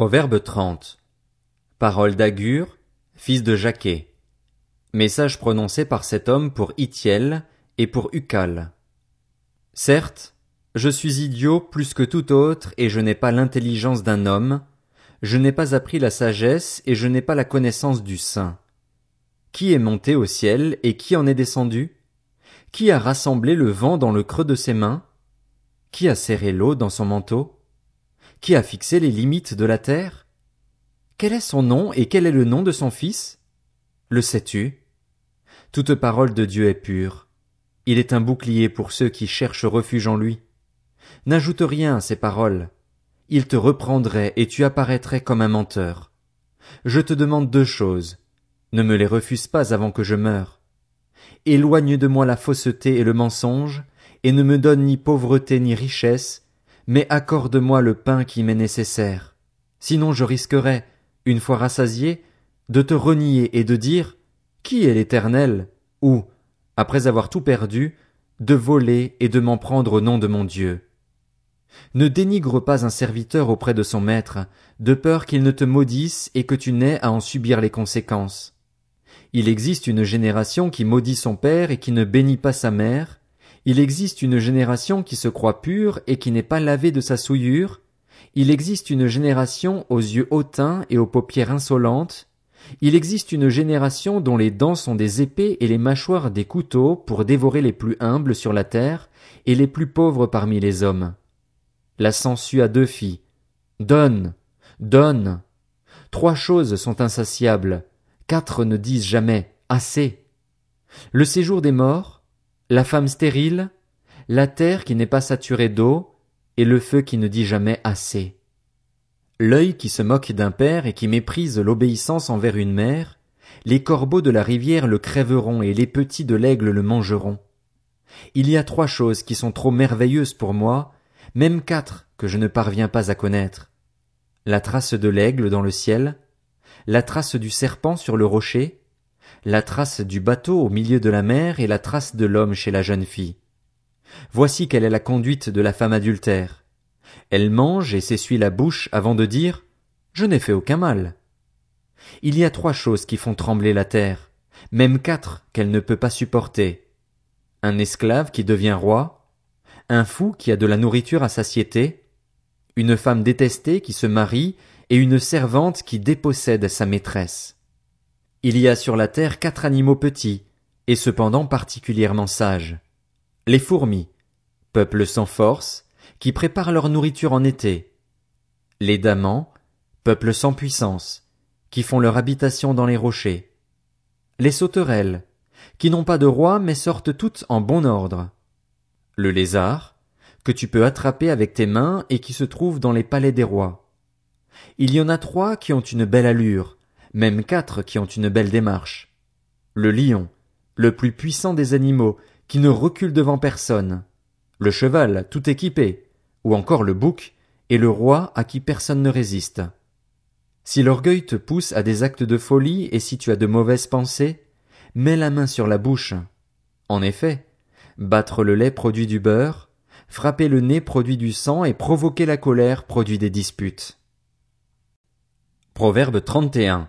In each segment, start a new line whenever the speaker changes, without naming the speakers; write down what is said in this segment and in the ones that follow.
Proverbe 30. Parole d'Agur, fils de Jaquet. Message prononcé par cet homme pour Itiel et pour Ucal. Certes, je suis idiot plus que tout autre et je n'ai pas l'intelligence d'un homme, je n'ai pas appris la sagesse et je n'ai pas la connaissance du saint. Qui est monté au ciel et qui en est descendu? Qui a rassemblé le vent dans le creux de ses mains? Qui a serré l'eau dans son manteau? Qui a fixé les limites de la terre? Quel est son nom et quel est le nom de son fils? Le sais-tu? Toute parole de Dieu est pure. Il est un bouclier pour ceux qui cherchent refuge en lui. N'ajoute rien à ces paroles. Il te reprendrait et tu apparaîtrais comme un menteur. Je te demande deux choses. Ne me les refuse pas avant que je meure. Éloigne de moi la fausseté et le mensonge, et ne me donne ni pauvreté ni richesse, mais accorde-moi le pain qui m'est nécessaire. Sinon je risquerais, une fois rassasié, de te renier et de dire, Qui est l'Éternel? ou, après avoir tout perdu, de voler et de m'en prendre au nom de mon Dieu. Ne dénigre pas un serviteur auprès de son maître, de peur qu'il ne te maudisse et que tu n'aies à en subir les conséquences. Il existe une génération qui maudit son père et qui ne bénit pas sa mère, il existe une génération qui se croit pure et qui n'est pas lavée de sa souillure. Il existe une génération aux yeux hautains et aux paupières insolentes. Il existe une génération dont les dents sont des épées et les mâchoires des couteaux pour dévorer les plus humbles sur la terre et les plus pauvres parmi les hommes. La sangsue a deux filles. Donne, donne. Trois choses sont insatiables. Quatre ne disent jamais assez. Le séjour des morts, la femme stérile, la terre qui n'est pas saturée d'eau, et le feu qui ne dit jamais assez. L'œil qui se moque d'un père et qui méprise l'obéissance envers une mère, les corbeaux de la rivière le crèveront et les petits de l'aigle le mangeront. Il y a trois choses qui sont trop merveilleuses pour moi, même quatre que je ne parviens pas à connaître. La trace de l'aigle dans le ciel, la trace du serpent sur le rocher, la trace du bateau au milieu de la mer et la trace de l'homme chez la jeune fille. Voici quelle est la conduite de la femme adultère. Elle mange et s'essuie la bouche avant de dire Je n'ai fait aucun mal. Il y a trois choses qui font trembler la terre, même quatre qu'elle ne peut pas supporter. Un esclave qui devient roi, un fou qui a de la nourriture à satiété, une femme détestée qui se marie et une servante qui dépossède sa maîtresse. Il y a sur la terre quatre animaux petits, et cependant particulièrement sages. Les fourmis, peuple sans force, qui préparent leur nourriture en été. Les damans, peuple sans puissance, qui font leur habitation dans les rochers. Les sauterelles, qui n'ont pas de roi mais sortent toutes en bon ordre. Le lézard, que tu peux attraper avec tes mains et qui se trouve dans les palais des rois. Il y en a trois qui ont une belle allure, même quatre qui ont une belle démarche. Le lion, le plus puissant des animaux, qui ne recule devant personne. Le cheval, tout équipé, ou encore le bouc, et le roi à qui personne ne résiste. Si l'orgueil te pousse à des actes de folie et si tu as de mauvaises pensées, mets la main sur la bouche. En effet, battre le lait produit du beurre, frapper le nez produit du sang et provoquer la colère produit des disputes. Proverbe 31.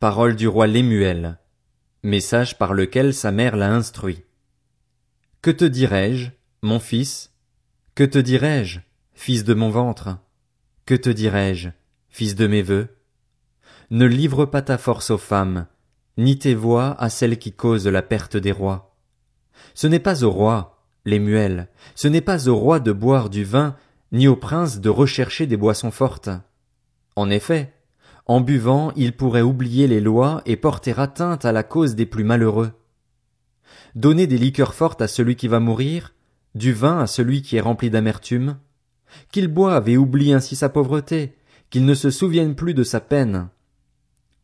Parole du roi Lémuel. Message par lequel sa mère l'a instruit. Que te dirai-je, mon fils? Que te dirai-je, fils de mon ventre? Que te dirai-je, fils de mes vœux? Ne livre pas ta force aux femmes, ni tes voix à celles qui causent la perte des rois. Ce n'est pas au roi, Lémuel, ce n'est pas au roi de boire du vin, ni au prince de rechercher des boissons fortes. En effet, en buvant, il pourrait oublier les lois et porter atteinte à la cause des plus malheureux. Donner des liqueurs fortes à celui qui va mourir, du vin à celui qui est rempli d'amertume, qu'il boive et oublie ainsi sa pauvreté, qu'il ne se souvienne plus de sa peine.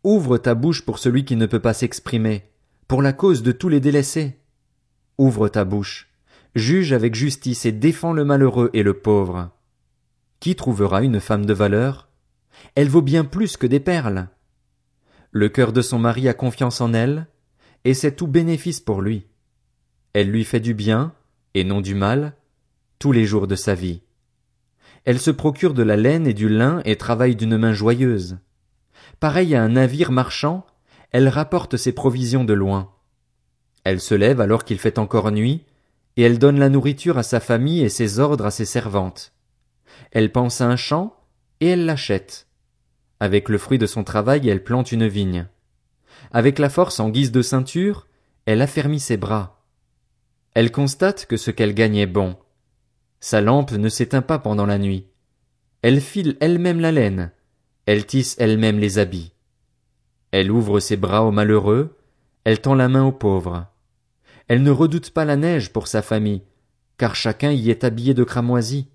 Ouvre ta bouche pour celui qui ne peut pas s'exprimer, pour la cause de tous les délaissés. Ouvre ta bouche, juge avec justice et défends le malheureux et le pauvre. Qui trouvera une femme de valeur? Elle vaut bien plus que des perles. Le cœur de son mari a confiance en elle, et c'est tout bénéfice pour lui. Elle lui fait du bien, et non du mal, tous les jours de sa vie. Elle se procure de la laine et du lin et travaille d'une main joyeuse. Pareille à un navire marchand, elle rapporte ses provisions de loin. Elle se lève alors qu'il fait encore nuit, et elle donne la nourriture à sa famille et ses ordres à ses servantes. Elle pense à un champ, et elle l'achète. Avec le fruit de son travail, elle plante une vigne. Avec la force en guise de ceinture, elle affermit ses bras. Elle constate que ce qu'elle gagne est bon. Sa lampe ne s'éteint pas pendant la nuit. Elle file elle-même la laine. Elle tisse elle-même les habits. Elle ouvre ses bras aux malheureux. Elle tend la main aux pauvres. Elle ne redoute pas la neige pour sa famille, car chacun y est habillé de cramoisi.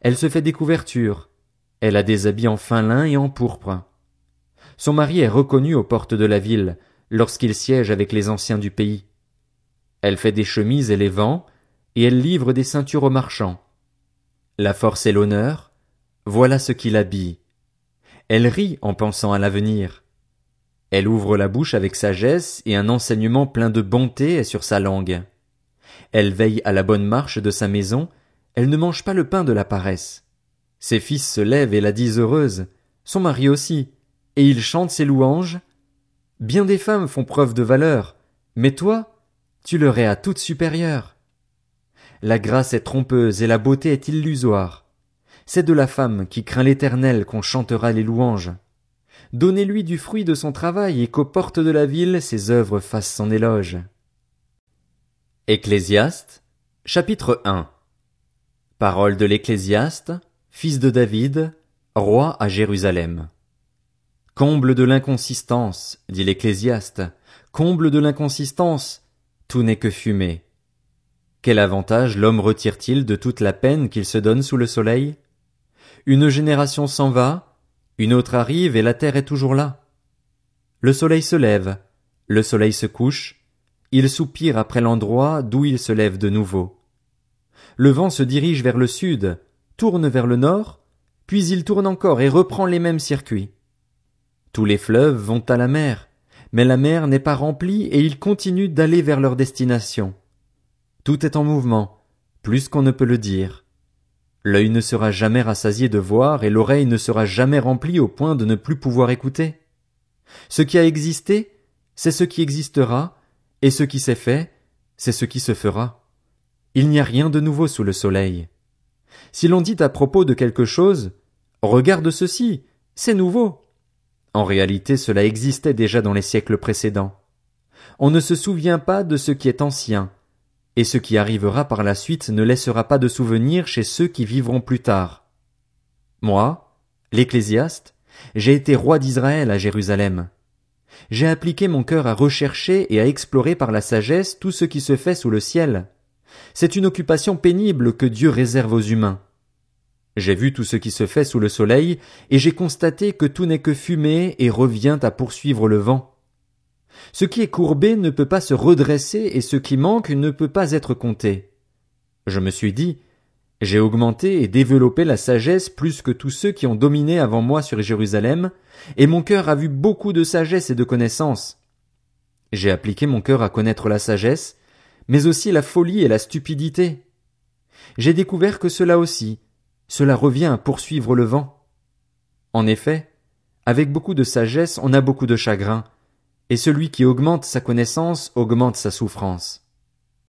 Elle se fait des couvertures. Elle a des habits en fin lin et en pourpre. Son mari est reconnu aux portes de la ville, lorsqu'il siège avec les anciens du pays. Elle fait des chemises et les vend, et elle livre des ceintures aux marchands. La force et l'honneur, voilà ce qui l'habille. Elle rit en pensant à l'avenir. Elle ouvre la bouche avec sagesse et un enseignement plein de bonté est sur sa langue. Elle veille à la bonne marche de sa maison, elle ne mange pas le pain de la paresse. Ses fils se lèvent et la disent heureuse, son mari aussi, et il chante ses louanges. Bien des femmes font preuve de valeur, mais toi, tu leur es à toute supérieure. La grâce est trompeuse et la beauté est illusoire. C'est de la femme qui craint l'éternel qu'on chantera les louanges. Donnez-lui du fruit de son travail et qu'aux portes de la ville ses œuvres fassent son éloge. Ecclésiaste, chapitre 1 Parole de l'Ecclésiaste, fils de David, roi à Jérusalem. Comble de l'inconsistance, dit l'Ecclésiaste, comble de l'inconsistance, tout n'est que fumée. Quel avantage l'homme retire-t-il de toute la peine qu'il se donne sous le soleil? Une génération s'en va, une autre arrive et la terre est toujours là. Le soleil se lève, le soleil se couche, il soupire après l'endroit d'où il se lève de nouveau. Le vent se dirige vers le sud, tourne vers le nord, puis il tourne encore et reprend les mêmes circuits. Tous les fleuves vont à la mer, mais la mer n'est pas remplie et ils continuent d'aller vers leur destination. Tout est en mouvement, plus qu'on ne peut le dire. L'œil ne sera jamais rassasié de voir et l'oreille ne sera jamais remplie au point de ne plus pouvoir écouter. Ce qui a existé, c'est ce qui existera, et ce qui s'est fait, c'est ce qui se fera. Il n'y a rien de nouveau sous le soleil. Si l'on dit à propos de quelque chose, regarde ceci, c'est nouveau. En réalité, cela existait déjà dans les siècles précédents. On ne se souvient pas de ce qui est ancien, et ce qui arrivera par la suite ne laissera pas de souvenir chez ceux qui vivront plus tard. Moi, l'Ecclésiaste, j'ai été roi d'Israël à Jérusalem. J'ai appliqué mon cœur à rechercher et à explorer par la sagesse tout ce qui se fait sous le ciel. C'est une occupation pénible que Dieu réserve aux humains. J'ai vu tout ce qui se fait sous le soleil, et j'ai constaté que tout n'est que fumée et revient à poursuivre le vent. Ce qui est courbé ne peut pas se redresser et ce qui manque ne peut pas être compté. Je me suis dit, j'ai augmenté et développé la sagesse plus que tous ceux qui ont dominé avant moi sur Jérusalem, et mon cœur a vu beaucoup de sagesse et de connaissance. J'ai appliqué mon cœur à connaître la sagesse, mais aussi la folie et la stupidité. J'ai découvert que cela aussi, cela revient à poursuivre le vent. En effet, avec beaucoup de sagesse on a beaucoup de chagrin, et celui qui augmente sa connaissance augmente sa souffrance.